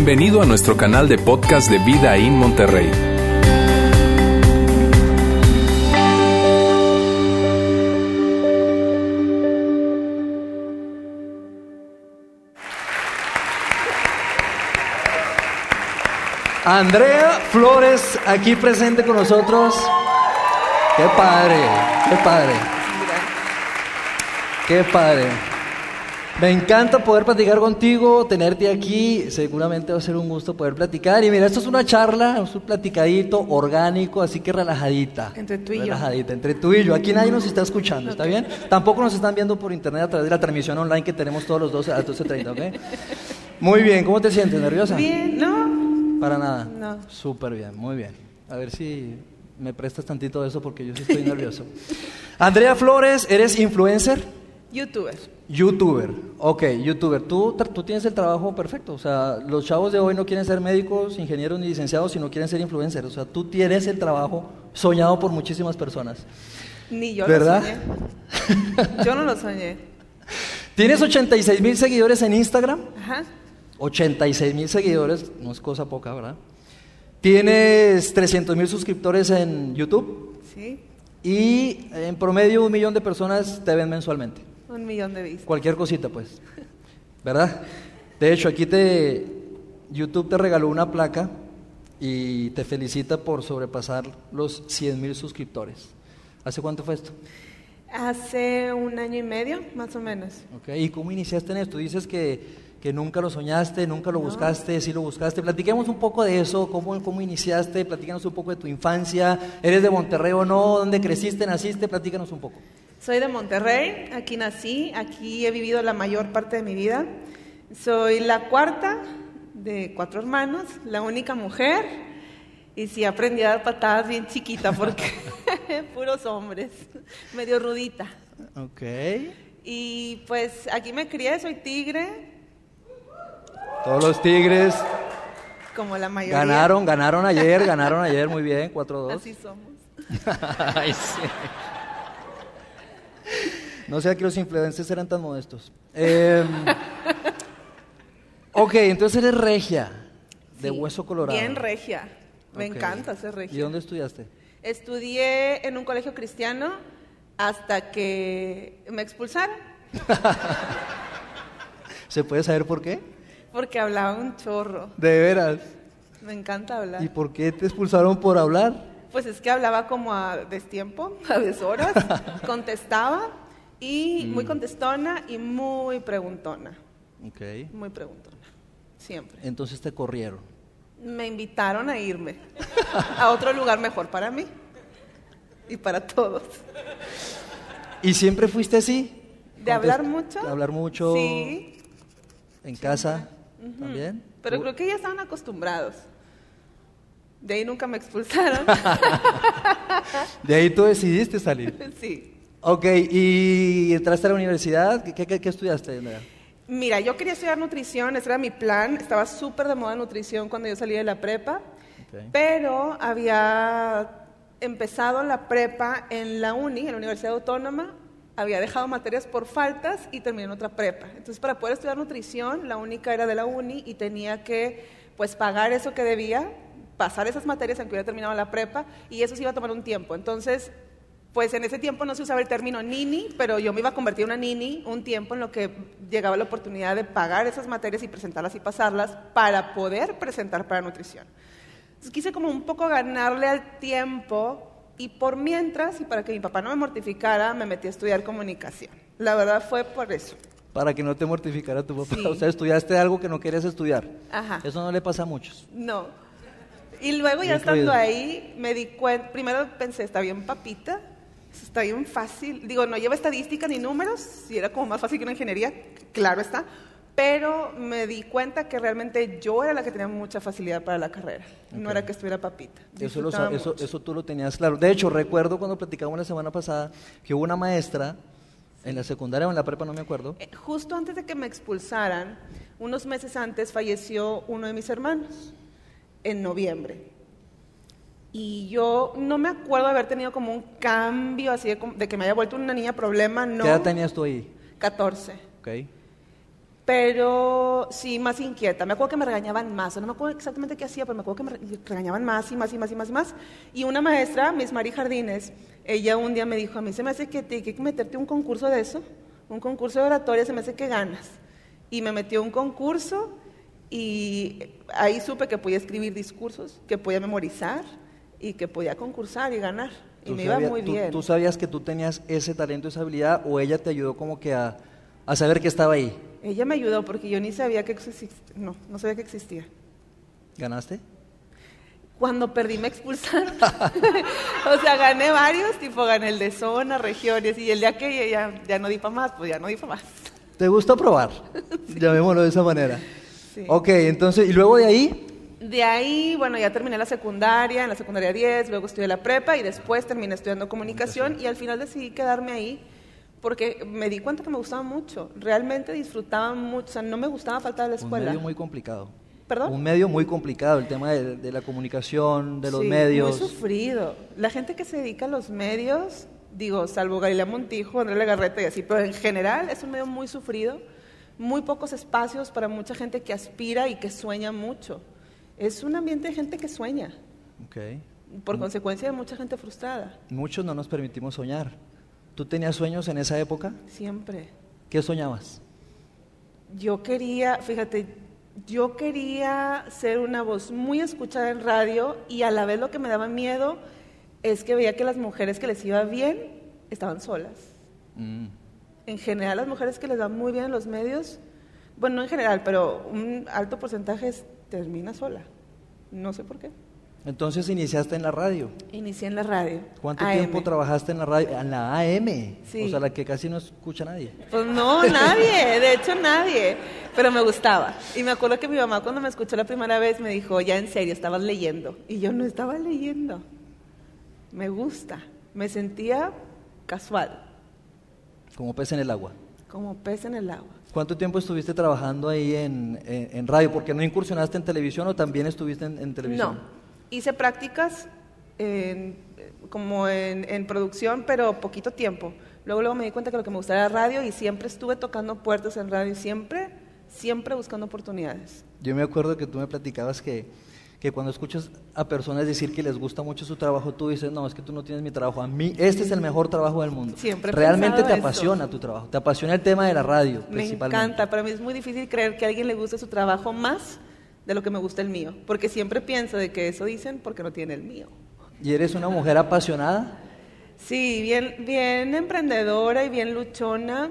Bienvenido a nuestro canal de podcast de Vida en Monterrey. Andrea Flores aquí presente con nosotros. Qué padre, qué padre. Qué padre. Me encanta poder platicar contigo, tenerte aquí. Seguramente va a ser un gusto poder platicar. Y mira, esto es una charla, es un platicadito orgánico, así que relajadita. Entre tú y yo. Relajadita, entre tú y yo. Aquí nadie nos está escuchando, ¿está bien? Tampoco nos están viendo por internet a través de la transmisión online que tenemos todos los 12 a las 12.30, ¿ok? Muy bien, ¿cómo te sientes? ¿Nerviosa? Bien, ¿no? Para nada. No. Súper bien, muy bien. A ver si me prestas tantito de eso porque yo sí estoy nervioso. Andrea Flores, ¿eres influencer? YouTuber. YouTuber. Ok, YouTuber. Tú, tú tienes el trabajo perfecto. O sea, los chavos de hoy no quieren ser médicos, ingenieros ni licenciados, sino quieren ser influencers. O sea, tú tienes el trabajo soñado por muchísimas personas. Ni yo ¿Verdad? lo soñé. Yo no lo soñé. Tienes 86 mil seguidores en Instagram. Ajá. 86 mil seguidores, no es cosa poca, ¿verdad? Tienes 300 mil suscriptores en YouTube. Sí. Y en promedio un millón de personas te ven mensualmente. Un millón de vistas. Cualquier cosita, pues. ¿Verdad? De hecho, aquí te YouTube te regaló una placa y te felicita por sobrepasar los 100 mil suscriptores. ¿Hace cuánto fue esto? Hace un año y medio, más o menos. Ok, ¿Y cómo iniciaste en esto? Dices que, que nunca lo soñaste, nunca lo buscaste, sí lo buscaste. Platiquemos un poco de eso, cómo, cómo iniciaste, platícanos un poco de tu infancia. ¿Eres de Monterrey o no? ¿Dónde creciste, naciste? Platícanos un poco. Soy de Monterrey, aquí nací, aquí he vivido la mayor parte de mi vida. Soy la cuarta de cuatro hermanos, la única mujer. Y sí, aprendí a dar patadas bien chiquita porque puros hombres, medio rudita. Ok. Y pues aquí me crié, soy tigre, Todos los Tigres como la mayoría. ganaron, ganaron ayer, ganaron ayer, muy bien, 4-2. Así somos. Ay, sí. No sé que los influencers eran tan modestos. Eh, ok, entonces eres regia, de Sí, hueso colorado. Bien regia. Me encanta ser regia. ¿Y dónde estudiaste? Estudié en un colegio cristiano hasta que me expulsaron ¿Se puede saber por qué? Porque hablaba un chorro. De veras. Me encanta hablar. ¿Y por qué te expulsaron por hablar? Pues es que hablaba como a destiempo, a deshoras, contestaba y Mm. muy contestona y muy preguntona. Ok. Muy preguntona. Siempre. Entonces te corrieron. Me invitaron a irme a otro lugar mejor para mí y para todos. ¿Y siempre fuiste así? ¿De hablar mucho? De hablar mucho. Sí, ¿En casa? ¿También? pero ¿Tú- creo que ya estaban acostumbrados. De ahí nunca me expulsaron. De ahí tú decidiste salir. sí. Ok, ¿y entraste a la universidad? ¿Qué, qué- qué estudiaste, Andrea? Mira, yo quería estudiar nutrición, ese era mi plan. Estaba súper de moda nutrición cuando yo salí de la prepa. Pero había empezado la prepa en la uni, en la Universidad Autónoma. Había dejado materias por faltas y terminé en otra prepa. Entonces, para poder estudiar nutrición, la única era de la uni y tenía que pues pagar eso que debía, pasar esas materias aunque hubiera terminado la prepa y eso sí iba a tomar un tiempo. Entonces, pues en ese tiempo no se usaba el término nini, pero yo me iba a convertir en una nini un tiempo en lo que llegaba la oportunidad de pagar esas materias y presentarlas y pasarlas para poder presentar para nutrición. Entonces quise como un poco ganarle al tiempo y por mientras, y para que mi papá no me mortificara, me metí a estudiar comunicación. La verdad fue por eso. Para que no te mortificara tu papá. Sí. O sea, estudiaste algo que no querías estudiar. Ajá. Eso no le pasa a muchos. No. Y luego ya estando ahí, me di cuenta, primero pensé, está bien papita, está bien fácil. Digo, no lleva estadística ni números, si era como más fácil que una ingeniería, claro está. Pero me di cuenta que realmente yo era la que tenía mucha facilidad para la carrera, no era que estuviera papita. Eso, lo eso, tú lo tenías claro. De hecho, recuerdo cuando platicamos la semana pasada que hubo una maestra en la secundaria o en la prepa, no me acuerdo. Eh, Justo antes de que me expulsaran, unos meses antes falleció uno de mis hermanos, en noviembre. Y yo no me acuerdo de haber tenido como un cambio así de, que me haya vuelto una niña problema, no. ¿Qué edad tenías tú ahí? 14. Ok. Pero sí más inquieta. Me acuerdo que me regañaban más, no me acuerdo exactamente qué hacía, pero me acuerdo que me regañaban más y más y más y más y más. Y una maestra, Miss Mari Jardines, ella un día me dijo, a mí se me hace que te que meterte un concurso de eso, un concurso de oratoria, se me hace que ganas. Y me metió un concurso y ahí supe que podía escribir discursos, que podía memorizar y que podía concursar y ganar. Y me iba muy bien. ¿Tú sabías que tú tenías ese talento, esa habilidad o ella te ayudó como que a, a saber que estaba ahí? Ella me ayudó porque yo ni sabía que existía. No, no sabía que existía. ¿Ganaste? Cuando perdí me expulsaron. o sea, gané varios, tipo gané el de zona, regiones, y el día que ya, ya no di para más, pues ya no di para más. ¿Te gusta probar? Llamémoslo de esa manera. Sí. Ok, entonces, ¿y luego de ahí? De ahí, bueno, ya terminé la secundaria, en la secundaria 10, luego estudié la prepa y después terminé estudiando comunicación y al final decidí quedarme ahí porque me di cuenta que me gustaba mucho, realmente disfrutaba mucho, o sea, no me gustaba faltar a la escuela. Un medio muy complicado. ¿Perdón? Un medio muy complicado, el tema de, la comunicación, de los medios. Muy sufrido. La gente que se dedica a los medios, digo, salvo Galilea Montijo, Andrés Legarreta y así, pero en general es un medio muy sufrido, muy pocos espacios para mucha gente que aspira y que sueña mucho. Es un ambiente de gente que sueña. Okay. Por consecuencia de mucha gente frustrada. Muchos no nos permitimos soñar. ¿Tú tenías sueños en esa época? Siempre. ¿Qué soñabas? Yo quería, fíjate, yo quería ser una voz muy escuchada en radio y a la vez lo que me daba miedo es que veía que las mujeres que les iba bien estaban solas. Mm. En general, las mujeres que les va muy bien en los medios, bueno, no en general, pero un alto porcentaje termina sola. No sé por qué. Entonces iniciaste en la radio. Inicié en la radio. ¿Cuánto tiempo trabajaste en la radio? En la AM. Sí. O sea, la que casi no escucha nadie. Pues no, nadie, de hecho nadie. Pero me gustaba. Y me acuerdo que mi mamá cuando me escuchó la primera vez me dijo, ya en serio, estabas leyendo. Y yo no estaba leyendo. Me gusta. Me sentía casual. Como pez en el agua. Como pez en el agua. ¿Cuánto tiempo estuviste trabajando ahí en, en, radio? ¿Porque no incursionaste en televisión o también estuviste en, en televisión? No, hice prácticas como en, producción, pero poquito tiempo. Luego, luego me di cuenta que lo que me gustaba era radio y siempre estuve tocando puertas en radio siempre, siempre buscando oportunidades. Yo me acuerdo que tú me platicabas que, que cuando escuchas a personas decir que les gusta mucho su trabajo, tú dices, no, es que tú no tienes mi trabajo. A mí, este es el mejor trabajo del mundo. Siempre. Realmente te apasiona tu trabajo, te apasiona el tema de la radio. Me encanta, para mí es muy difícil creer que a alguien le guste su trabajo más de lo que me gusta el mío, porque siempre pienso de que eso dicen porque no tiene el mío. ¿Y eres una mujer apasionada? Sí, bien, bien emprendedora y bien luchona.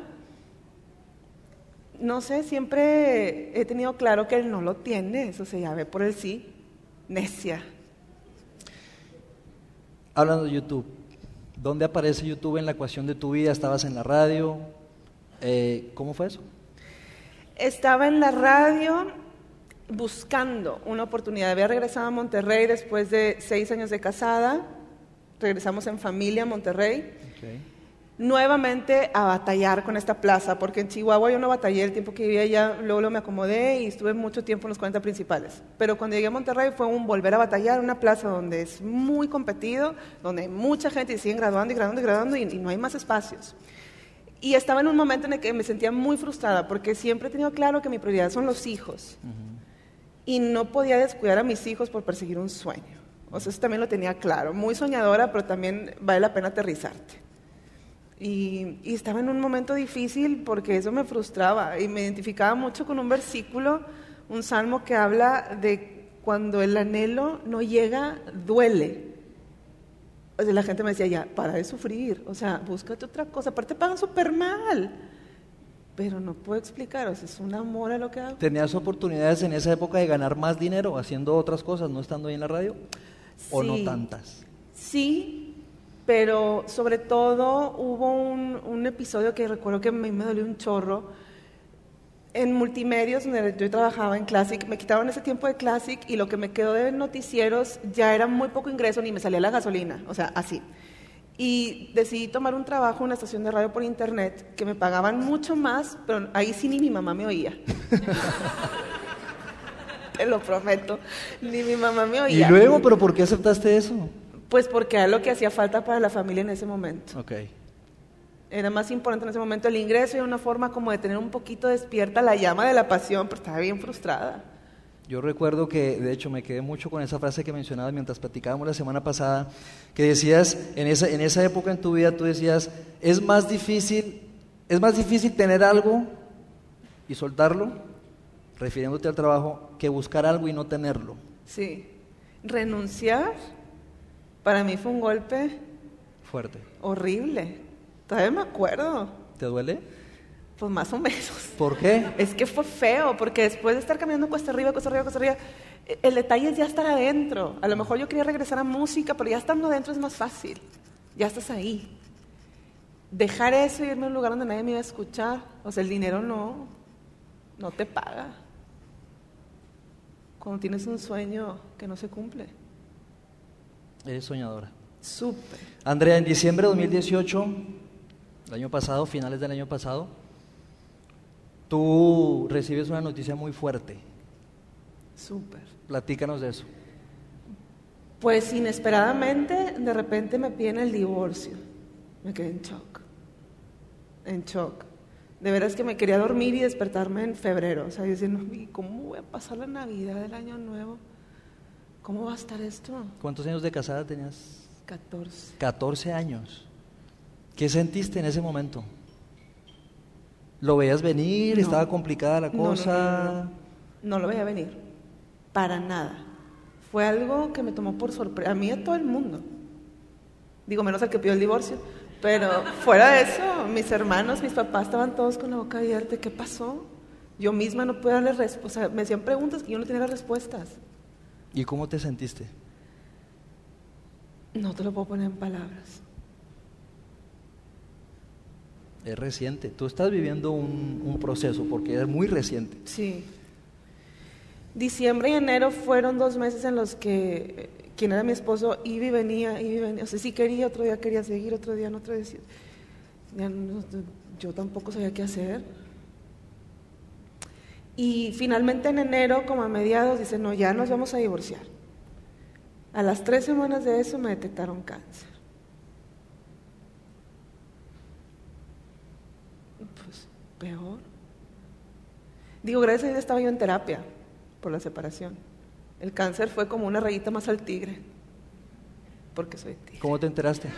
No sé, siempre he tenido claro que él no lo tiene, eso se llama por el sí, necia. Hablando de YouTube, ¿dónde aparece YouTube en la ecuación de tu vida? ¿Estabas en la radio? Eh, ¿Cómo fue eso? Estaba en la radio, buscando una oportunidad. Había regresado a Monterrey después de seis años de casada, regresamos en familia a Monterrey. Nuevamente a batallar con esta plaza, porque en Chihuahua yo no batallé el tiempo que vivía allá, luego, luego me acomodé y estuve mucho tiempo en los 40 principales. Pero cuando llegué a Monterrey fue un volver a batallar, una plaza donde es muy competido, donde hay mucha gente y siguen graduando y graduando y graduando y, no hay más espacios. Y estaba en un momento en el que me sentía muy frustrada, porque siempre he tenido claro que mi prioridad son los hijos y no podía descuidar a mis hijos por perseguir un sueño. O sea, eso también lo tenía claro. Muy soñadora, pero también vale la pena aterrizarte. Y, estaba en un momento difícil porque eso me frustraba y me identificaba mucho con un versículo, un salmo que habla de cuando el anhelo no llega, duele. O sea, la gente me decía, ya, para de sufrir, o sea, búscate otra cosa, aparte pagan súper mal pero no puedo explicaros, es un amor a lo que hago. ¿Tenías oportunidades en esa época de ganar más dinero haciendo otras cosas, no estando ahí en la radio? ¿O no tantas? Sí, pero sobre todo hubo un, episodio que recuerdo que a mí me dolió un chorro. En multimedios, donde yo trabajaba en Classic, me quitaron ese tiempo de Classic y lo que me quedó de noticieros ya era muy poco ingreso, ni me salía la gasolina, o sea, así. Y decidí tomar un trabajo en una estación de radio por internet que me pagaban mucho más, pero ahí sí ni mi mamá me oía. Te lo prometo, ni mi mamá me oía. ¿Y luego, pero por qué aceptaste eso? Pues porque era lo que hacía falta para la familia en ese momento. Ok. Era más importante en ese momento el ingreso y una forma como de tener un poquito despierta la llama de la pasión, pero estaba bien frustrada. Yo recuerdo que, de hecho, me quedé mucho con esa frase que mencionabas mientras platicábamos la semana pasada, que decías, en esa, en esa época en tu vida, tú decías, es más difícil, es más difícil tener algo y soltarlo, refiriéndote al trabajo, que buscar algo y no tenerlo. Sí. Renunciar para mí fue un golpe Fuerte. horrible. Todavía me acuerdo. ¿Te duele? Pues más o menos. ¿Por qué? Es que fue feo, porque después de estar caminando cuesta arriba, cuesta arriba, cuesta arriba, el detalle es ya estar adentro. A lo mejor yo quería regresar a música, pero ya estando adentro es más fácil. Ya estás ahí. Dejar eso y irme a un lugar donde nadie me iba a escuchar. O sea, el dinero no, no te paga. Cuando tienes un sueño que no se cumple. Eres soñadora. Súper. Andrea, en diciembre de 2018, el año pasado, finales del año pasado, tú recibes una noticia muy fuerte. Súper. Platícanos de eso. Pues inesperadamente, de repente me piden el divorcio. Me quedé en shock. En shock. De veras que me quería dormir y despertarme en febrero. O sea, yo decía, no, ¿y ¿cómo voy a pasar la Navidad del año nuevo? ¿Cómo va a estar esto? ¿Cuántos años de casada tenías? 14. 14 años. ¿Qué sentiste en ese momento? ¿Lo veías venir? No. ¿Estaba complicada la cosa? no, no. No lo veía venir. Para nada. Fue algo que me tomó por sorpresa. A mí y a todo el mundo. Digo, menos al que pidió el divorcio. Pero fuera de eso, mis hermanos, mis papás estaban todos con la boca abierta. ¿Qué pasó? Yo misma no pude darles respuestas. me hacían preguntas que yo no tenía las respuestas. ¿Y cómo te sentiste? No te lo puedo poner en palabras. Es reciente. Tú estás viviendo un, proceso porque es muy reciente. Sí. Diciembre y enero fueron dos meses en los que quien era mi esposo iba venía, iba venía. O sea, sí quería, otro día quería seguir, otro día no, otro día yo tampoco sabía qué hacer. Y finalmente en enero, como a mediados, dice, no, ya nos vamos a divorciar. A las tres semanas de eso me detectaron cáncer. Pues peor. Digo, gracias a Dios estaba yo en terapia por la separación. El cáncer fue como una rayita más al tigre, porque soy tigre. ¿Cómo te enteraste?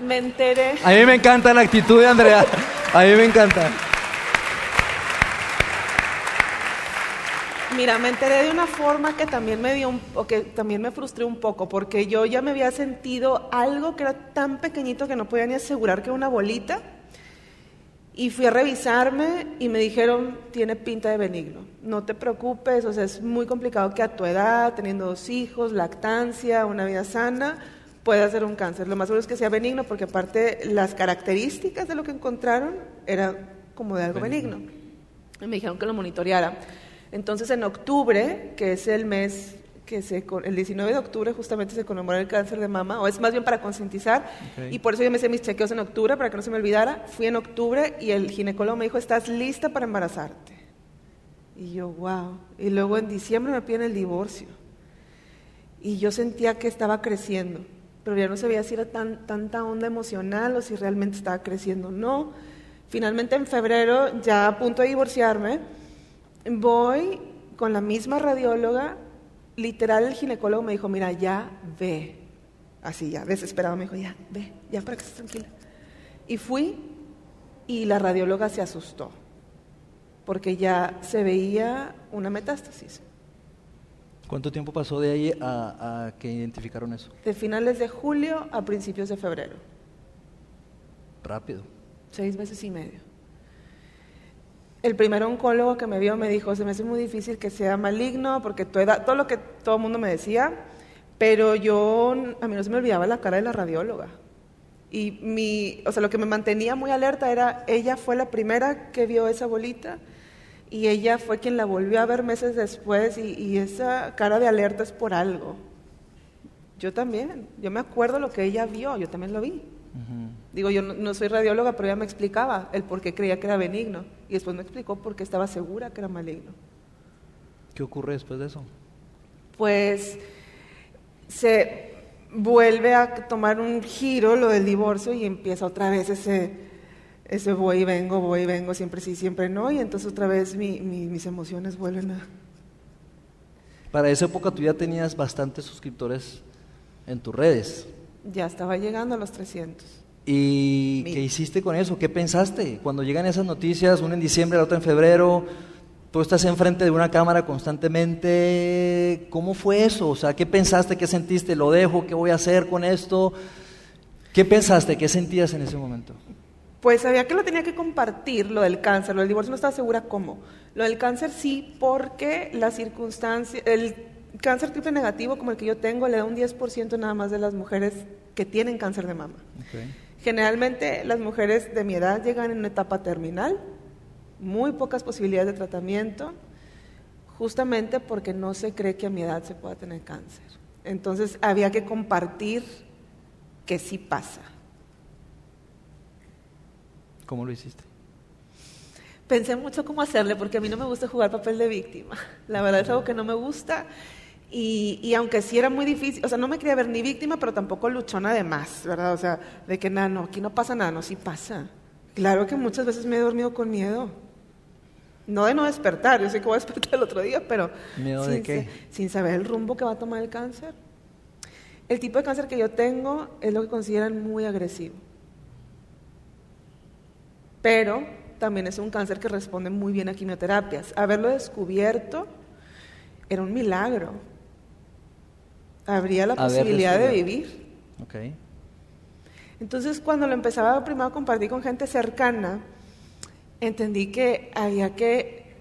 Me enteré. A mí me encanta la actitud de Andrea. A mí me encanta. Mira, me enteré de una forma que también me dio un, o que también me frustré un poco, porque yo ya me había sentido algo que era tan pequeñito que no podía ni asegurar que era una bolita. Y fui a revisarme y me dijeron, tiene pinta de benigno. No te preocupes, o sea, es muy complicado que a tu edad, teniendo dos hijos, lactancia, una vida sana, pueda ser un cáncer. Lo más seguro es que sea benigno, porque aparte las características de lo que encontraron eran como de algo benigno. Y me dijeron que lo monitoreara. Entonces, en octubre, que es el mes que se, el 19 de octubre justamente se conmemora el cáncer de mama, o es más bien para concientizar, Ok. y por eso yo me hice mis chequeos en octubre, para que no se me olvidara. Fui en octubre y el ginecólogo me dijo, estás lista para embarazarte. Y yo, wow. Y luego en diciembre me piden el divorcio. Y yo sentía que estaba creciendo, pero ya no sabía si era tan, tanta onda emocional o si realmente estaba creciendo. No. Finalmente en febrero, ya a punto de divorciarme, voy con la misma radióloga, literal el ginecólogo me dijo, mira, ya ve. Así ya, desesperado, me dijo, ya, ve, ya para que estés tranquila. Y fui y la radióloga se asustó, porque ya se veía una metástasis. ¿Cuánto tiempo pasó de ahí a, a que identificaron eso? De finales de julio a principios de febrero, Rápido. seis meses y medio. El primer oncólogo que me vio me dijo, se me hace muy difícil que sea maligno, porque tu edad, todo lo que todo el mundo me decía, pero yo, a mí no se me olvidaba la cara de la radióloga. Y mi, o sea, lo que me mantenía muy alerta era, ella fue la primera que vio esa bolita y ella fue quien la volvió a ver meses después y, y esa cara de alerta es por algo. Yo también, yo me acuerdo lo que ella vio, yo también lo vi. Digo, yo no, no soy radióloga, pero ella me explicaba el por qué creía que era benigno. Y después me explicó por qué estaba segura que era maligno. ¿Qué ocurre después de eso? Pues se vuelve a tomar un giro lo del divorcio y empieza otra vez ese, ese voy y vengo, voy y vengo, siempre sí, siempre no, y entonces otra vez mi- mi- mis emociones vuelven a... Para esa época tú ya tenías bastantes suscriptores en tus redes. Ya estaba llegando a los 300. ¿Y qué hiciste con eso? ¿Qué pensaste? Cuando llegan esas noticias, una en diciembre, la otra en febrero, tú estás enfrente de una cámara constantemente, ¿cómo fue eso? O sea, ¿qué pensaste? ¿Qué sentiste? ¿Lo dejo? ¿Qué voy a hacer con esto? ¿Qué pensaste? ¿Qué sentías en ese momento? Pues sabía que lo tenía que compartir, lo del cáncer, lo del divorcio no estaba segura cómo. Lo del cáncer sí, porque la circunstancia, el cáncer triple negativo como el que yo tengo le da un 10% nada más de las mujeres que tienen cáncer de mama. Generalmente las mujeres de mi edad llegan en una etapa terminal, muy pocas posibilidades de tratamiento, justamente porque no se cree que a mi edad se pueda tener cáncer. Entonces había que compartir que sí pasa. ¿Cómo lo hiciste? Pensé mucho cómo hacerle porque a mí no me gusta jugar papel de víctima. La verdad es algo que no me gusta y, y aunque sí era muy difícil, o sea, no me quería ver ni víctima, pero tampoco luchona de más, ¿verdad? O sea, de que nada, no, aquí no pasa nada, no, sí pasa. Claro que muchas veces me he dormido con miedo. No de no despertar, yo sé que voy a despertar el otro día, pero ¿Miedo de sin, qué? sa- sin saber el rumbo que va a tomar el cáncer. El tipo de cáncer que yo tengo es lo que consideran muy agresivo. Pero también es un cáncer que responde muy bien a quimioterapias. Haberlo descubierto era un milagro. Habría la Haber posibilidad de vivir. Ok. Entonces, cuando lo empezaba primero a compartir con gente cercana, entendí que había que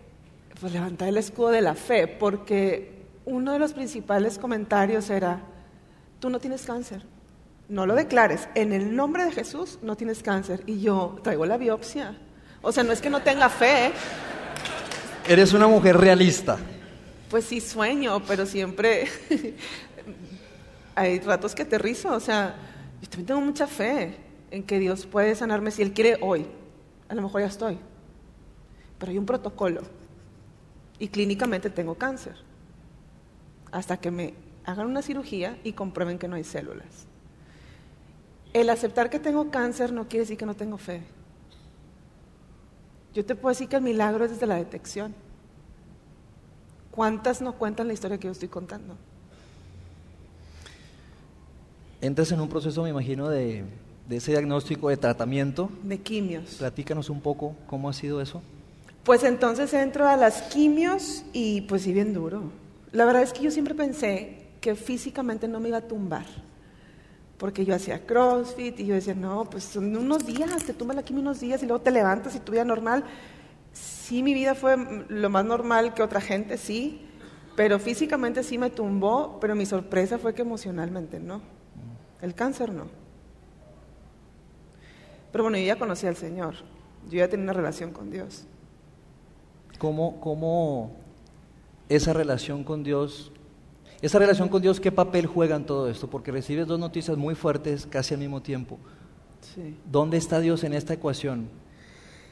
pues, levantar el escudo de la fe, porque uno de los principales comentarios era, tú no tienes cáncer, no lo declares, en el nombre de Jesús no tienes cáncer. Y yo traigo la biopsia. O sea, no es que no tenga fe, Eres una mujer realista. pues sí sueño, pero siempre hay ratos que aterrizo. O sea, yo también tengo mucha fe en que Dios puede sanarme si Él quiere hoy. A lo mejor ya estoy. Pero hay un protocolo. Y clínicamente tengo cáncer. Hasta que me hagan una cirugía y comprueben que no hay células. El aceptar que tengo cáncer no quiere decir que no tengo fe. Yo te puedo decir que el milagro es desde la detección. ¿Cuántas no cuentan la historia que yo estoy contando? Entras en un proceso, me imagino, de, de ese diagnóstico de tratamiento. De quimios. Platícanos un poco cómo ha sido eso. Pues entonces entro a las quimios y pues sí bien duro. La verdad es que yo siempre pensé que físicamente no me iba a tumbar. Porque yo hacía CrossFit y yo decía, no, pues son unos días, te tumba la quimio unos días y luego te levantas y tu vida normal. Sí, mi vida fue lo más normal que otra gente, sí, pero físicamente sí me tumbó, pero mi sorpresa fue que emocionalmente no. El cáncer no. Pero bueno, yo ya conocía al Señor, yo ya tenía una relación con Dios. ¿Cómo, cómo esa relación con Dios, esa relación con Dios, qué papel juega en todo esto? Porque recibes dos noticias muy fuertes casi al mismo tiempo. Sí. ¿Dónde está Dios en esta ecuación?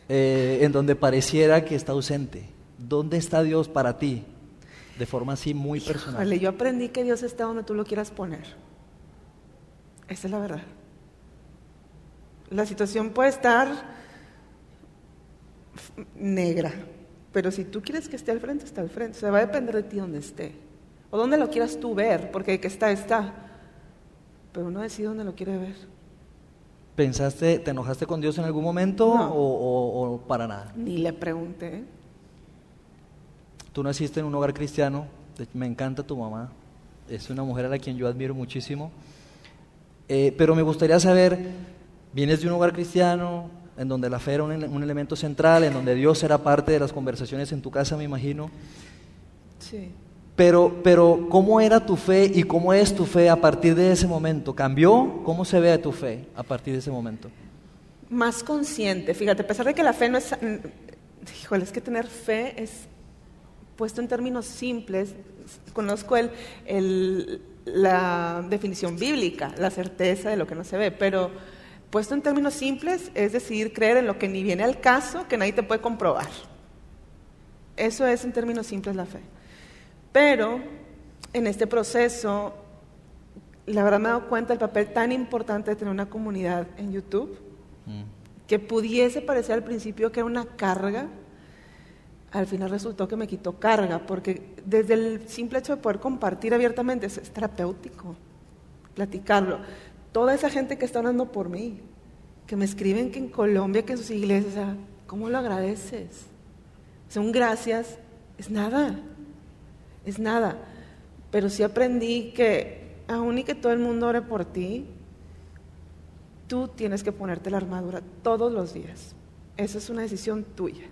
Eh, en donde pareciera que está ausente. ¿Dónde está Dios para ti? De forma así muy personal. Yo aprendí que Dios está donde tú lo quieras poner. Esa es la verdad. La situación puede estar negra, pero si tú quieres que esté al frente, está al frente. O sea, va a depender de ti donde esté. O donde lo quieras tú ver, porque que está, está. Pero uno decide dónde lo quiere ver. ¿Pensaste, te enojaste con Dios en algún momento No. o, o- o para nada? Ni le pregunté. Tú naciste en un hogar cristiano, me encanta tu mamá, es una mujer a la quien yo admiro muchísimo, Eh, pero me gustaría saber, vienes de un hogar cristiano, en donde la fe era un, ele- un elemento central, en donde Dios era parte de las conversaciones en tu casa, me imagino, Sí. pero, pero ¿cómo era tu fe y cómo es tu fe a partir de ese momento? ¿Cambió? ¿Cómo se ve tu fe a partir de ese momento? más consciente. Fíjate, a pesar de que la fe no es... Híjole, es que tener fe es puesto en términos simples. Conozco el, el- la definición bíblica, la certeza de lo que no se ve, pero puesto en términos simples es decidir creer en lo que ni viene al caso, que nadie te puede comprobar. Eso es en términos simples la fe. Pero en este proceso la verdad me he dado cuenta del papel tan importante de tener una comunidad en YouTube, Mm. que pudiese parecer al principio que era una carga, al final resultó que me quitó carga, porque desde el simple hecho de poder compartir abiertamente es, es terapéutico, platicarlo. Toda esa gente que está orando por mí, que me escriben que en Colombia, que en sus iglesias, ¿cómo lo agradeces? O sea, un gracias es nada, es nada. Pero sí aprendí que, aun y que todo el mundo ore por ti, tú tienes que ponerte la armadura todos los días. Esa es una decisión tuya.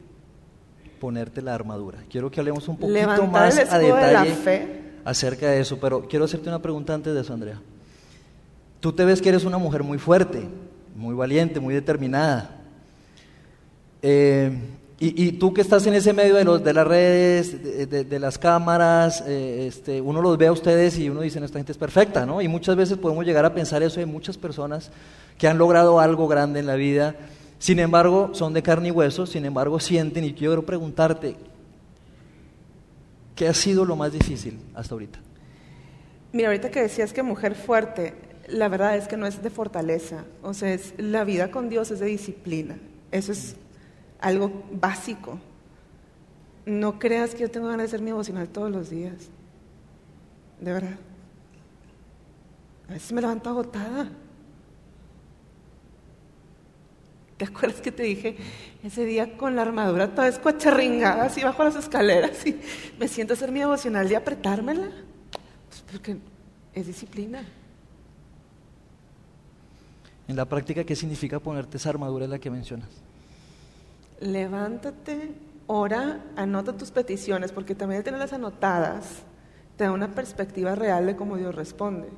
Ponerte la armadura. Quiero que hablemos un poquito Levantar más el a escudo de la detalle fe. acerca de eso, pero quiero hacerte una pregunta antes de eso, Andrea. Tú te ves que eres una mujer muy fuerte, muy valiente, muy determinada. Eh, y, y tú que estás en ese medio de, los, de las redes, de, de- de las cámaras, eh, este, uno los ve a ustedes y uno dice, "No, esta gente es perfecta, ¿no? Y muchas veces podemos llegar a pensar eso de muchas personas que han logrado algo grande en la vida, sin embargo, son de carne y hueso, sin embargo, sienten, y quiero preguntarte, ¿qué ha sido lo más difícil hasta ahorita? Mira, ahorita que decías que mujer fuerte, la verdad es que no es de fortaleza. O sea, es, la vida con Dios es de disciplina. Eso es algo básico. No creas que yo tengo ganas de ser mi devocional todos los días. De verdad. A veces me levanto agotada. ¿Te acuerdas que te dije ese día con la armadura toda escuacharringada así bajo las escaleras y me siento a hacer mi devocional y apretármela? Pues porque es disciplina. En la práctica, ¿qué significa ponerte esa armadura en la que mencionas? Levántate, ora, anota tus peticiones, porque también tenerlas anotadas te da una perspectiva real de cómo Dios responde.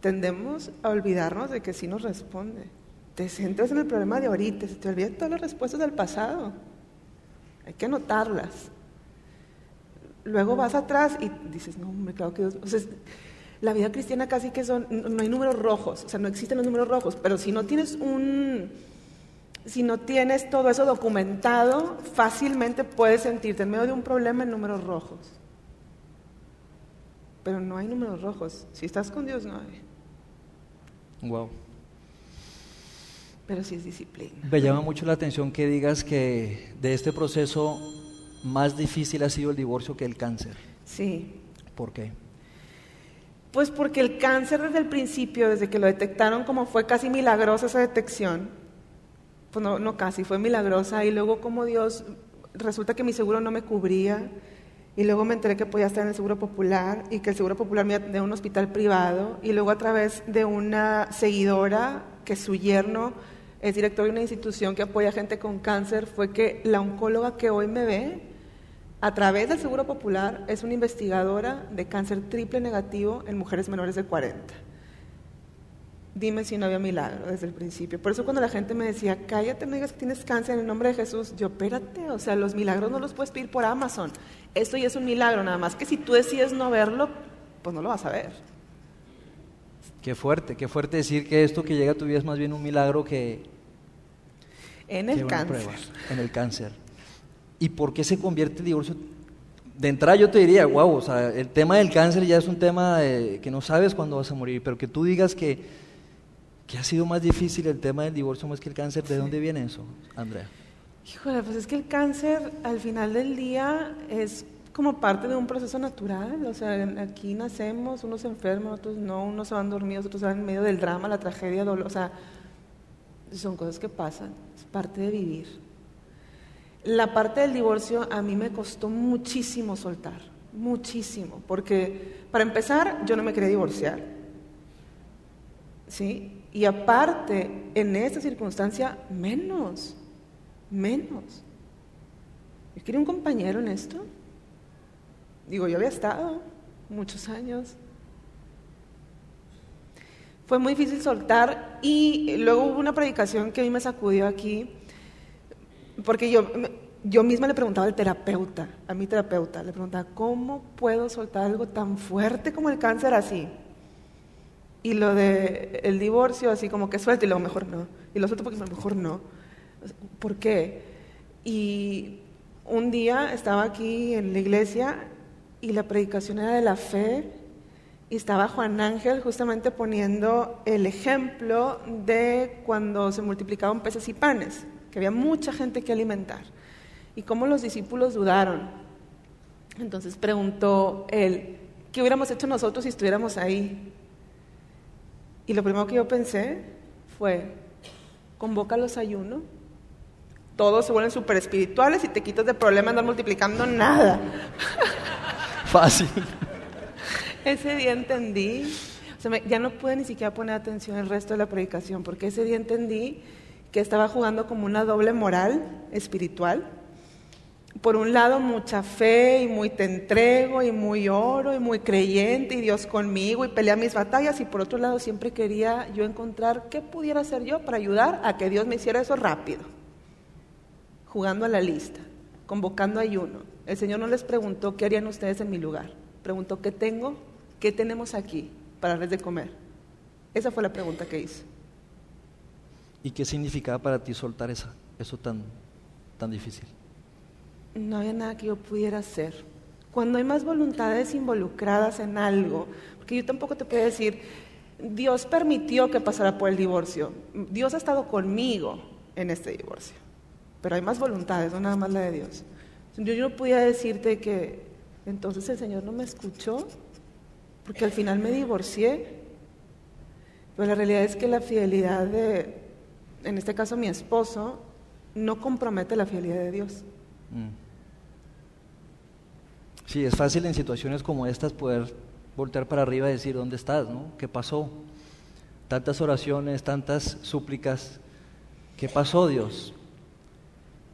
Tendemos a olvidarnos de que sí nos responde. Te centras en el problema de ahorita, se te olvidan todas las respuestas del pasado. Hay que anotarlas. Luego vas atrás y dices, no, hombre, claro que Dios... La vida cristiana casi que son, no no hay números rojos, o sea, no existen los números rojos, pero si no tienes un, si no tienes todo eso documentado, fácilmente puedes sentirte en medio de un problema en números rojos. Pero no hay números rojos. Si estás con Dios, no hay. Wow. Pero sí es disciplina. Me llama mucho la atención que digas que de este proceso más difícil ha sido el divorcio que el cáncer. Sí. ¿Por qué? Pues porque el cáncer desde el principio, desde que lo detectaron, como fue casi milagrosa esa detección, pues no, no casi, fue milagrosa, y luego como Dios, resulta que mi seguro no me cubría, y luego me enteré que podía estar en el Seguro Popular, y que el Seguro Popular me de un hospital privado, y luego a través de una seguidora, que su yerno es director de una institución que apoya a gente con cáncer, fue que la oncóloga que hoy me ve, a través del Seguro Popular, es una investigadora de cáncer triple negativo en mujeres menores de 40. Dime si no había milagro desde el principio. Por eso cuando la gente me decía, cállate, no digas que tienes cáncer en el nombre de Jesús, yo, espérate, o sea, los milagros no los puedes pedir por Amazon. Esto ya es un milagro, nada más que si tú decides no verlo, pues no lo vas a ver. Qué fuerte, qué fuerte decir que esto que llega a tu vida es más bien un milagro que, En el cáncer. prueba, en el cáncer. ¿Y por qué se convierte el divorcio? De entrada yo te diría, wow, o sea, el tema del cáncer ya es un tema que no sabes cuándo vas a morir, pero que tú digas que, que ha sido más difícil el tema del divorcio más que el cáncer, ¿de dónde viene eso, Andrea? Híjole, pues es que el cáncer al final del día es como parte de un proceso natural, o sea, aquí nacemos, unos se enferman, otros no, unos se van dormidos, otros se van en medio del drama, la tragedia, dolor, o sea, son cosas que pasan, es parte de vivir. La parte del divorcio a mí me costó muchísimo soltar, muchísimo, porque para empezar yo no me quería divorciar, ¿sí? Y aparte, en esta circunstancia, menos, menos. Yo quería un compañero en esto. Digo, yo había estado muchos años. Fue muy difícil soltar y luego hubo una predicación que a mí me sacudió aquí, porque yo, yo misma le preguntaba al terapeuta, a mi terapeuta, le preguntaba, ¿cómo puedo soltar algo tan fuerte como el cáncer así? Y lo de el divorcio, así como que suelto y luego mejor no. Y lo suelto porque mejor no. ¿Por qué? Y un día estaba aquí en la iglesia y la predicación era de la fe y estaba Juan Ángel justamente poniendo el ejemplo de cuando se multiplicaban peces y panes, que había mucha gente que alimentar, y cómo los discípulos dudaron. Entonces preguntó él, ¿qué hubiéramos hecho nosotros si estuviéramos ahí? Y lo primero que yo pensé fue, convoca los ayunos. Todos se vuelven súper espirituales y te quitas de problema andar multiplicando nada. Fácil. Ese día entendí, o sea, ya no pude ni siquiera poner atención el resto de la predicación, porque ese día entendí que estaba jugando como una doble moral espiritual. Por un lado, mucha fe y muy te entrego y muy oro y muy creyente y Dios conmigo y pelea mis batallas. Y por otro lado, siempre quería yo encontrar qué pudiera hacer yo para ayudar a que Dios me hiciera eso rápido. Jugando a la lista, convocando ayuno. El Señor no les preguntó qué harían ustedes en mi lugar. Preguntó qué tengo ¿qué tenemos aquí para darles de comer? Esa fue la pregunta que hice. ¿Y qué significaba para ti soltar esa, eso tan, tan difícil? No había nada que yo pudiera hacer. Cuando hay más voluntades involucradas en algo, porque yo tampoco te puedo decir, Dios permitió que pasara por el divorcio, Dios ha estado conmigo en este divorcio, pero hay más voluntades, no nada más la de Dios. Yo, no podía decirte que entonces el Señor no me escuchó, porque al final me divorcié. Pero la realidad es que la fidelidad de, en este caso mi esposo, no compromete la fidelidad de Dios. Mm. Sí, es fácil en situaciones como estas poder voltear para arriba y decir, ¿dónde estás? No? ¿Qué pasó? Tantas oraciones, tantas súplicas. ¿Qué pasó, Dios?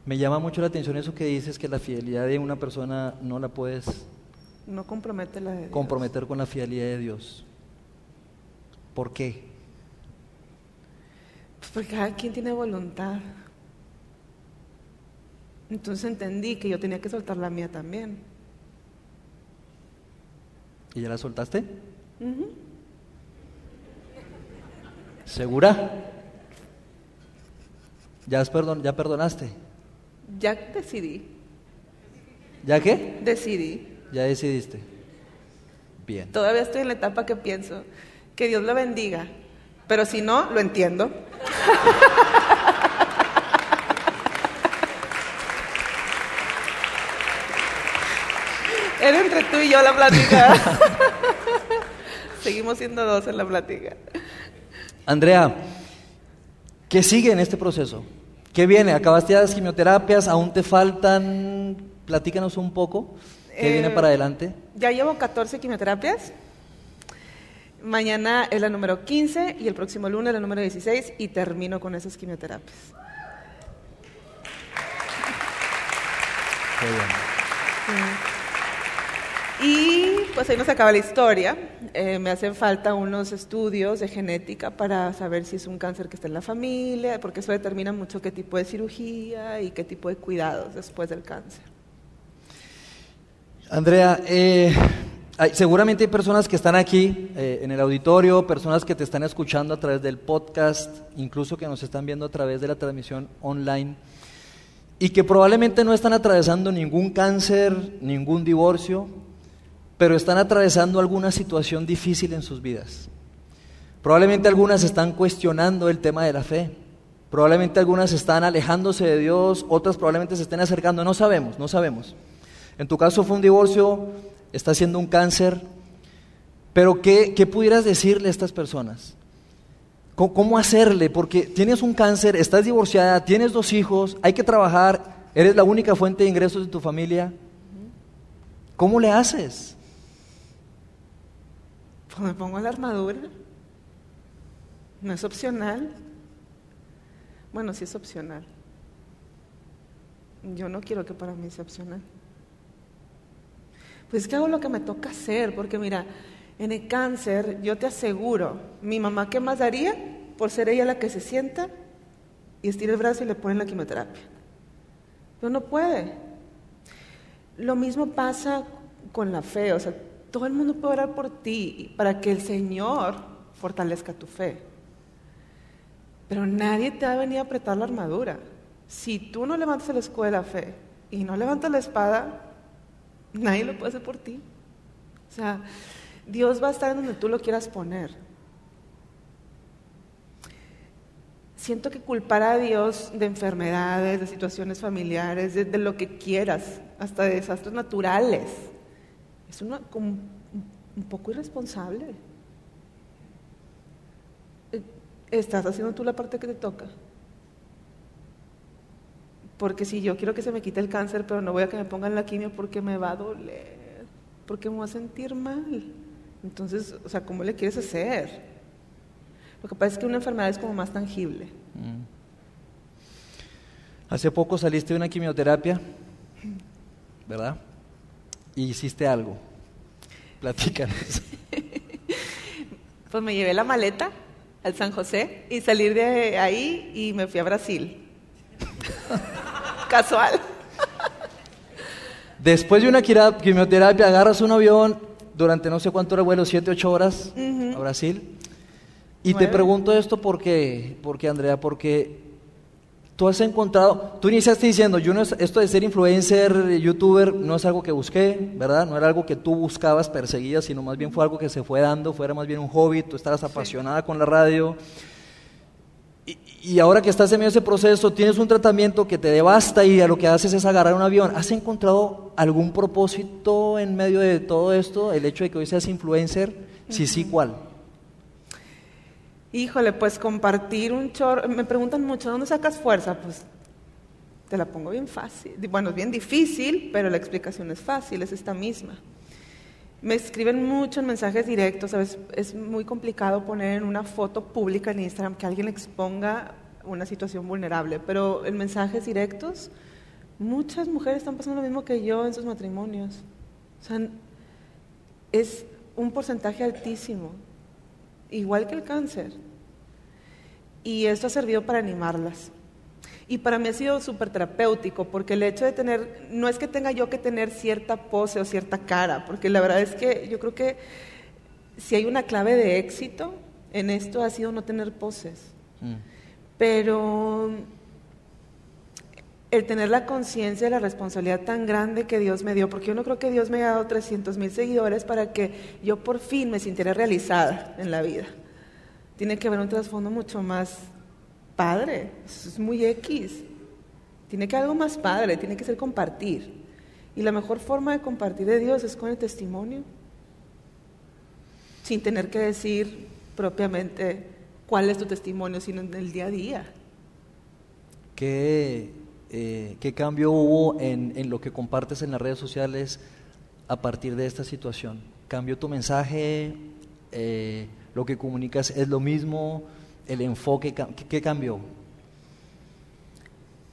Me llama mucho la atención eso que dices, que la fidelidad de una persona no la puedes no compromete la de comprometer con la fidelidad de Dios. ¿Por qué? Pues porque cada quien tiene voluntad. Entonces entendí que yo tenía que soltar la mía también. ¿Y ya la soltaste? ¿Segura? ¿Ya, perdon ¿Ya perdonaste? Ya decidí. ¿Ya qué? Decidí. ¿Ya decidiste? Bien. Todavía estoy en la etapa que pienso, que Dios lo bendiga, pero si no, lo entiendo. Era entre tú y yo la plática. Seguimos siendo dos en la plática. Andrea, ¿qué sigue en este proceso? ¿Qué viene? Acabaste las quimioterapias, aún te faltan, platícanos un poco. ¿Qué viene para eh, adelante? Ya llevo 14 quimioterapias. Mañana es la número 15 y el próximo lunes la número 16 y termino con esas quimioterapias. Y pues ahí nos acaba la historia. Eh, me hacen falta unos estudios de genética para saber si es un cáncer que está en la familia, porque eso determina mucho qué tipo de cirugía y qué tipo de cuidados después del cáncer. Andrea, eh, seguramente hay personas que están aquí eh, en el auditorio, personas que te están escuchando a través del podcast, incluso que nos están viendo a través de la transmisión online, y que probablemente no están atravesando ningún cáncer, ningún divorcio, pero están atravesando alguna situación difícil en sus vidas. Probablemente algunas están cuestionando el tema de la fe. Probablemente algunas están alejándose de Dios, otras probablemente se estén acercando, no sabemos, no sabemos. En tu caso fue un divorcio, está siendo un cáncer, pero ¿qué, pudieras decirle a estas personas? ¿Cómo, hacerle? Porque tienes un cáncer, estás divorciada, tienes dos hijos, hay que trabajar, eres la única fuente de ingresos de tu familia. ¿Cómo le haces? Pues me pongo la armadura. No es opcional. Bueno, sí es opcional. Yo no quiero que para mí sea opcional pues es que hago lo que me toca hacer, porque mira, en el cáncer yo te aseguro, mi mamá qué más daría por ser ella la que se sienta y estira el brazo y le pone la quimioterapia. Pero no puede. Lo mismo pasa con la fe, o sea, todo el mundo puede orar por ti para que el Señor fortalezca tu fe. Pero nadie te va a venir a apretar la armadura. Si tú no levantas el escudo de la fe y no levantas la espada, Nadie lo puede hacer por ti. O sea, Dios va a estar en donde tú lo quieras poner. Siento que culpar a Dios de enfermedades, de situaciones familiares, de, de lo que quieras, hasta de desastres naturales, es una, como un poco irresponsable. Eh, ¿Estás haciendo tú la parte que te toca? Porque si yo quiero que se me quite el cáncer, pero no voy a que me pongan la quimio porque me va a doler, porque me voy a sentir mal. Entonces, o sea, ¿cómo le quieres hacer? Lo que pasa es que una enfermedad es como más tangible. Mm. Hace poco saliste de una quimioterapia, ¿verdad? Y hiciste algo. Platícanos. pues me llevé la maleta al San José y salir de ahí y me fui a Brasil. Casual. Después de una quimioterapia, agarras un avión durante no sé cuánto hora vuelo, siete, ocho horas a Brasil. Y te pregunto esto porque, porque Andrea, porque tú has encontrado, tú iniciaste diciendo, yo no esto de ser influencer, youtuber, no es algo que busqué, ¿verdad? No era algo que tú buscabas, perseguías, sino más bien fue algo que se fue dando, fuera más bien un hobby, tú estabas apasionada con la radio. Y, ahora que estás en medio de ese proceso, tienes un tratamiento que te devasta y a lo que haces es agarrar un avión. ¿Has encontrado algún propósito en medio de todo esto? El hecho de que hoy seas influencer, si sí, ¿cuál? Híjole, pues compartir un chorro. Me preguntan mucho, ¿dónde sacas fuerza? Pues te la pongo bien fácil. Bueno, es bien difícil, pero la explicación es fácil, es esta misma. Me escriben mucho en mensajes directos, ¿sabes? Es muy complicado poner en una foto pública en Instagram que alguien exponga una situación vulnerable, pero en mensajes directos, muchas mujeres están pasando lo mismo que yo en sus matrimonios. O sea, es un porcentaje altísimo igual que el cáncer. Y esto ha servido para animarlas. Y para mí ha sido súper terapéutico, porque el hecho de tener, no es que tenga yo que tener cierta pose o cierta cara, porque la verdad es que yo creo que si hay una clave de éxito en esto ha sido no tener poses. Mm. Pero el tener la conciencia de la responsabilidad tan grande que Dios me dio, porque yo no creo que Dios me haya dado 300 mil seguidores para que yo por fin me sintiera realizada en la vida. Tiene que haber un trasfondo mucho más padre, es muy X. Tiene que haber algo más padre, tiene que ser compartir. Y la mejor forma de compartir de Dios es con el testimonio, sin tener que decir propiamente cuál es tu testimonio, sino en el día a día. ¿Qué eh, ¿qué cambio hubo en, lo que compartes en las redes sociales a partir de esta situación? ¿Cambió tu mensaje? Eh, ¿Lo que comunicas es lo mismo? ¿El enfoque? ¿Qué, cambió?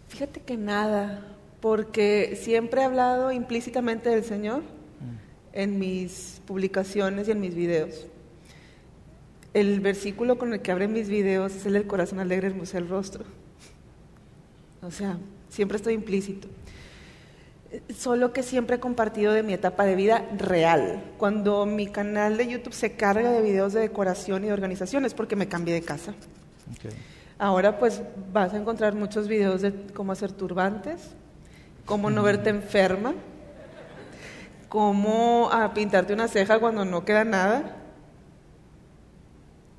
Fíjate que nada, porque siempre he hablado implícitamente del Señor mm. en mis publicaciones y en mis videos. El versículo con el que abren mis videos es el del corazón alegre, hermoso el rostro. O sea, siempre estoy implícito. Solo que siempre he compartido de mi etapa de vida real. Cuando mi canal de YouTube se carga de videos de decoración y de organización es porque me cambié de casa. Ahora pues vas a encontrar muchos videos de cómo hacer turbantes, cómo no verte enferma, cómo ah, pintarte una ceja cuando no queda nada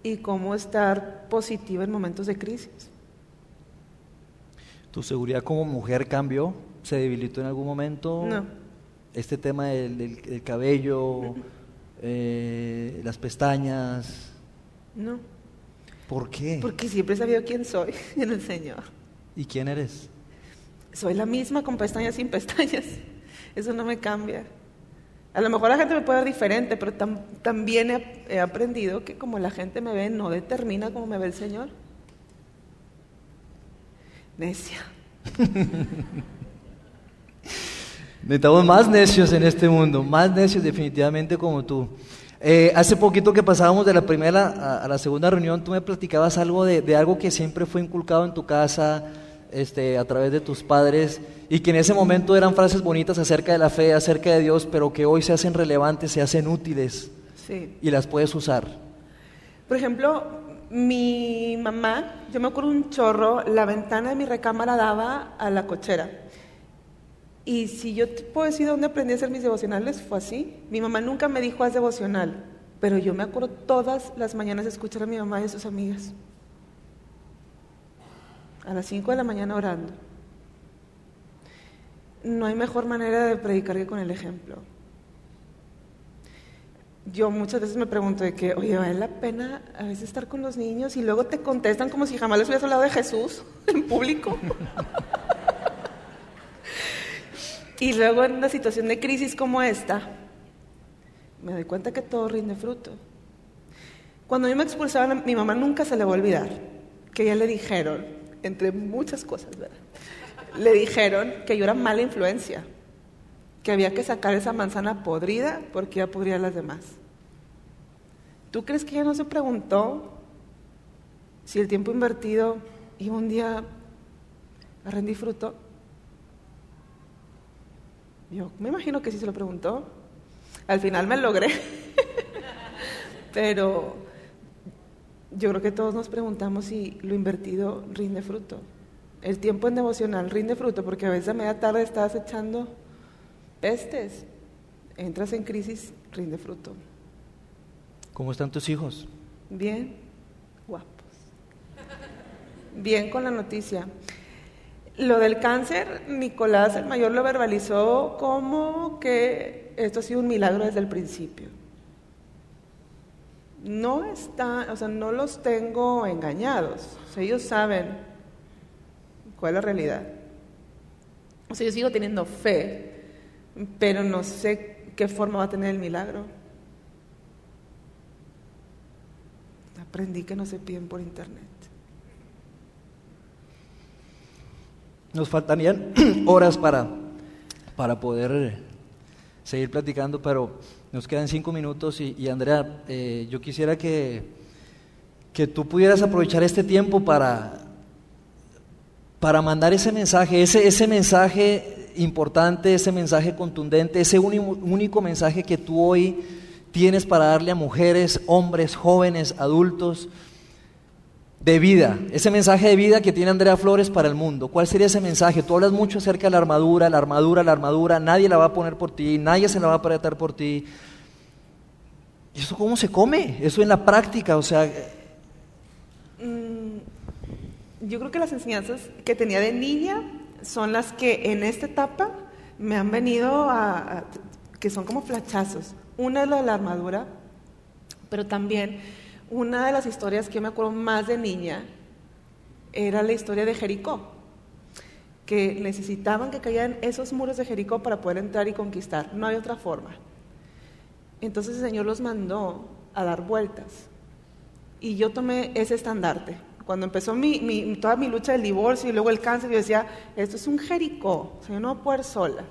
y cómo estar positiva en momentos de crisis. ¿Tu seguridad como mujer cambió? ¿Se debilitó en algún momento? No. Este tema del, cabello, eh, las pestañas. No. ¿Por qué? Porque siempre he sabido quién soy en el Señor. ¿Y quién eres? Soy la misma con pestañas sin pestañas. Eso no me cambia. A lo mejor la gente me puede ver diferente, pero también he aprendido que como la gente me ve, no determina cómo me ve el Señor necia. Necesitamos más necios en este mundo, más necios definitivamente como tú. Eh, hace poquito que pasábamos de la primera a, la segunda reunión, tú me platicabas algo de, algo que siempre fue inculcado en tu casa, este, a través de tus padres, y que en ese momento eran frases bonitas acerca de la fe, acerca de Dios, pero que hoy se hacen relevantes, se hacen útiles y las puedes usar. Por ejemplo, mi mamá, yo me acuerdo un chorro, la ventana de mi recámara daba a la cochera. Y si yo te puedo decir dónde aprendí a hacer mis devocionales, fue así. Mi mamá nunca me dijo haz devocional. Pero yo me acuerdo todas las mañanas escuchar a mi mamá y a sus amigas. A las 5 de la mañana orando. No hay mejor manera de predicar que con el ejemplo. Yo muchas veces me pregunto de que, oye, ¿vale la pena a veces estar con los niños y luego te contestan como si jamás les hubieras hablado de Jesús en público? Y luego en una situación de crisis como esta, me doy cuenta que todo rinde fruto. Cuando mí me expulsaron, mi mamá nunca se le va a olvidar que ya le dijeron, entre muchas cosas, ¿verdad? Le dijeron que yo era mala influencia, que había que sacar esa manzana podrida porque ya podría las demás. ¿Tú crees que ella no se preguntó si el tiempo invertido iba un día a rendir fruto? Yo me imagino que sí se lo preguntó. Al final me logré. Pero yo creo que todos nos preguntamos si lo invertido rinde fruto. El tiempo en devocional rinde fruto porque a veces a media tarde estás echando pestes. Entras en crisis, rinde fruto. ¿Cómo están tus hijos? Bien, guapos. Bien con la noticia. Lo del cáncer, Nicolás el mayor lo verbalizó como que esto ha sido un milagro desde el principio. No está, o sea, no los tengo engañados. ellos saben cuál es la realidad. O sea, yo sigo teniendo fe, pero no sé qué forma va a tener el milagro. Aprendí que no se piden por internet. Nos faltarían horas para, para poder seguir platicando, pero nos quedan cinco minutos y, Andrea, eh, yo quisiera que, que tú pudieras aprovechar este tiempo para, para mandar ese mensaje, ese, ese mensaje importante, ese mensaje contundente, ese único mensaje que tú hoy tienes para darle a mujeres, hombres, jóvenes, adultos, de vida, ese mensaje de vida que tiene Andrea Flores para el mundo. ¿Cuál sería ese mensaje? Tú hablas mucho acerca de la armadura, la armadura, la armadura, nadie la va a poner por ti, nadie se la va a apretar por ti. ¿Y eso cómo se come? Eso en la práctica, o sea... Mm, yo creo que las enseñanzas que tenía de niña son las que en esta etapa me han venido a, que son como flachazos. Una es la de la armadura, pero también una de las historias que yo me acuerdo más de niña era la historia de Jericó, que necesitaban que cayeran esos muros de Jericó para poder entrar y conquistar. No hay otra forma. Entonces el Señor los mandó a dar vueltas. Y yo tomé ese estandarte. Cuando empezó toda mi lucha del divorcio y luego el cáncer, yo decía, esto es un Jericó, o yo no puedo sola.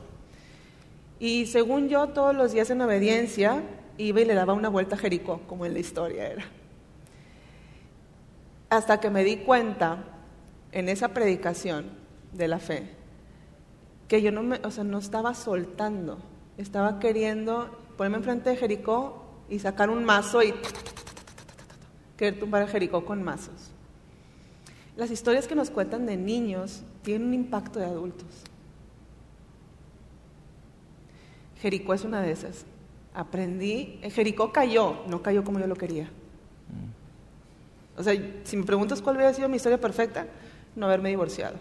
Y según yo, todos los días en obediencia, iba y le daba una vuelta a Jericó, como en la historia era hasta que me di cuenta en esa predicación de la fe que yo no, me, o sea, no estaba soltando, estaba queriendo ponerme enfrente de Jericó y sacar un mazo y querer tumbar a Jericó con mazos. Las historias que nos cuentan de niños tienen un impacto de adultos. Jericó es una de esas. Aprendí, Jericó cayó, no cayó como yo lo quería. O sea, si me preguntas cuál hubiera sido mi historia perfecta, no haberme divorciado.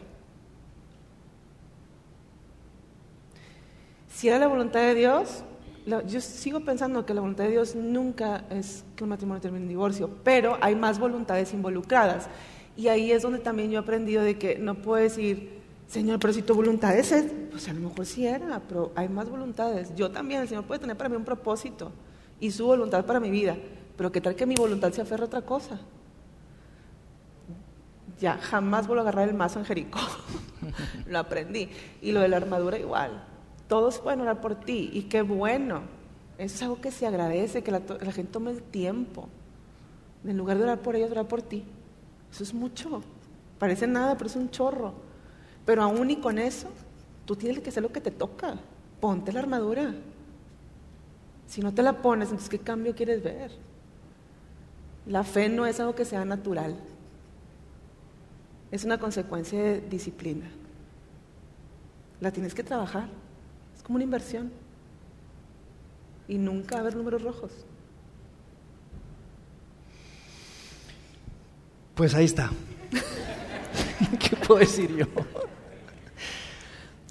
Si era la voluntad de Dios, yo sigo pensando que la voluntad de Dios nunca es que un matrimonio termine en divorcio, pero hay más voluntades involucradas. Y ahí es donde también yo he aprendido de que no puedo decir, Señor, pero si tu voluntad es, pues a lo mejor sí era, pero hay más voluntades. Yo también, el Señor puede tener para mí un propósito y su voluntad para mi vida, pero qué tal que mi voluntad se aferra a otra cosa ya jamás vuelvo a agarrar el mazo en Jericó. lo aprendí. Y lo de la armadura igual. Todos pueden orar por ti y qué bueno. Eso es algo que se agradece, que la, gente tome el tiempo. En lugar de orar por ellos, orar por ti. Eso es mucho. Parece nada, pero es un chorro. Pero aún y con eso, tú tienes que hacer lo que te toca. Ponte la armadura. Si no te la pones, entonces ¿qué cambio quieres ver? La fe no es algo que sea natural es una consecuencia de disciplina. La tienes que trabajar, es como una inversión. Y nunca va a haber números rojos. Pues ahí está. ¿Qué puedo decir yo?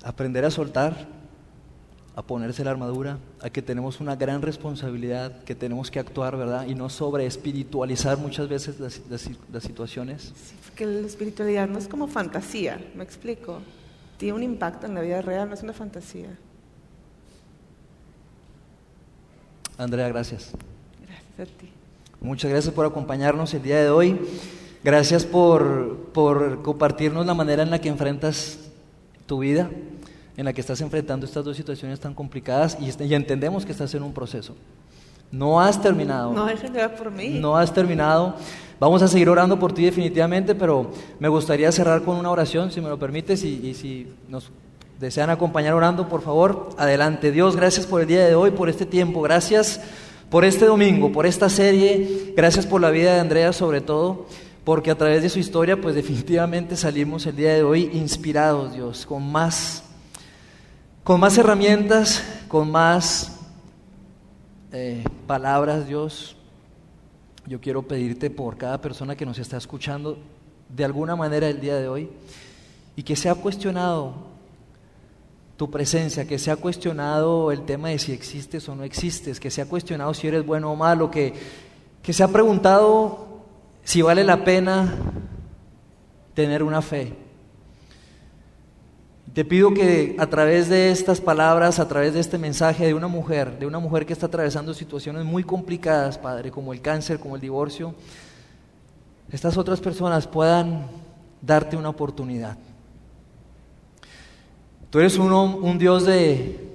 Aprender a soltar a ponerse la armadura, a que tenemos una gran responsabilidad, que tenemos que actuar, ¿verdad? Y no sobre espiritualizar muchas veces las, las situaciones. Sí, porque la espiritualidad no es como fantasía, me explico. Tiene un impacto en la vida real, no es una fantasía. Andrea, gracias. Gracias a ti. Muchas gracias por acompañarnos el día de hoy. Gracias por, por compartirnos la manera en la que enfrentas tu vida, en la que estás enfrentando estas dos situaciones tan complicadas y, y entendemos que estás en un proceso. No has terminado. No dejes de orar por mí. No has terminado. Vamos a seguir orando por ti definitivamente, pero me gustaría cerrar con una oración, si me lo permites, y, y si nos desean acompañar orando, por favor, adelante. Dios, gracias por el día de hoy, por este tiempo. Gracias por este domingo, por esta serie. Gracias por la vida de Andrea sobre todo, porque a través de su historia, pues definitivamente salimos el día de hoy inspirados, Dios, con más, con más herramientas, con más eh, palabras, Dios. Yo quiero pedirte por cada persona que nos está escuchando de alguna manera el día de hoy y que se ha cuestionado tu presencia, que se ha cuestionado el tema de si existes o no existes, que se ha cuestionado si eres bueno o malo, que, que se ha preguntado si vale la pena tener una fe. Te pido que a través de estas palabras, a través de este mensaje de una mujer, de una mujer que está atravesando situaciones muy complicadas, Padre, como el cáncer, como el divorcio, estas otras personas puedan darte una oportunidad. Tú eres un, Dios de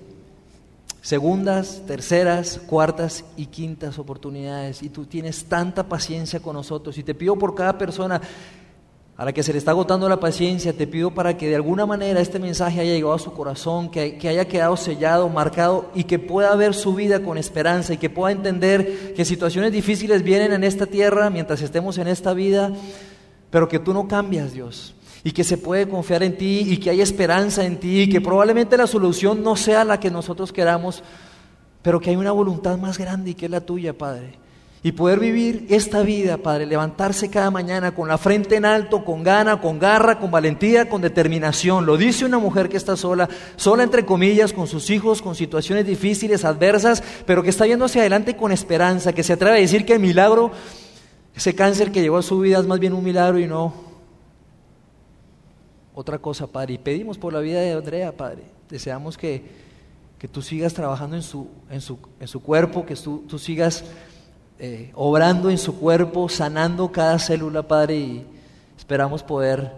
segundas, terceras, cuartas y quintas oportunidades y tú tienes tanta paciencia con nosotros y te pido por cada persona a la que se le está agotando la paciencia, te pido para que de alguna manera este mensaje haya llegado a su corazón, que, haya quedado sellado, marcado y que pueda ver su vida con esperanza y que pueda entender que situaciones difíciles vienen en esta tierra mientras estemos en esta vida, pero que tú no cambias, Dios. Y que se puede confiar en ti y que hay esperanza en ti y que probablemente la solución no sea la que nosotros queramos, pero que hay una voluntad más grande y que es la tuya, Padre y poder vivir esta vida, Padre, levantarse cada mañana con la frente en alto, con gana, con garra, con valentía, con determinación. Lo dice una mujer que está sola, sola entre comillas, con sus hijos, con situaciones difíciles, adversas, pero que está yendo hacia adelante con esperanza, que se atreve a decir que el milagro, ese cáncer que llegó a su vida es más bien un milagro y no otra cosa, Padre. Y pedimos por la vida de Andrea, Padre. Deseamos que, que tú sigas trabajando en su, en su, en su cuerpo, que tú, tú sigas eh, obrando en su cuerpo, sanando cada célula, Padre, y esperamos poder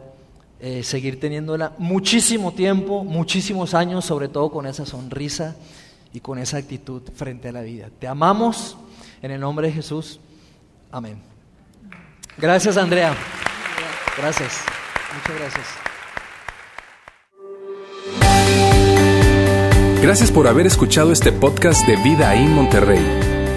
eh, seguir teniéndola muchísimo tiempo, muchísimos años, sobre todo con esa sonrisa y con esa actitud frente a la vida. Te amamos en el nombre de Jesús. Amén. Gracias, Andrea. Gracias. Muchas gracias. Gracias por haber escuchado este podcast de Vida en Monterrey.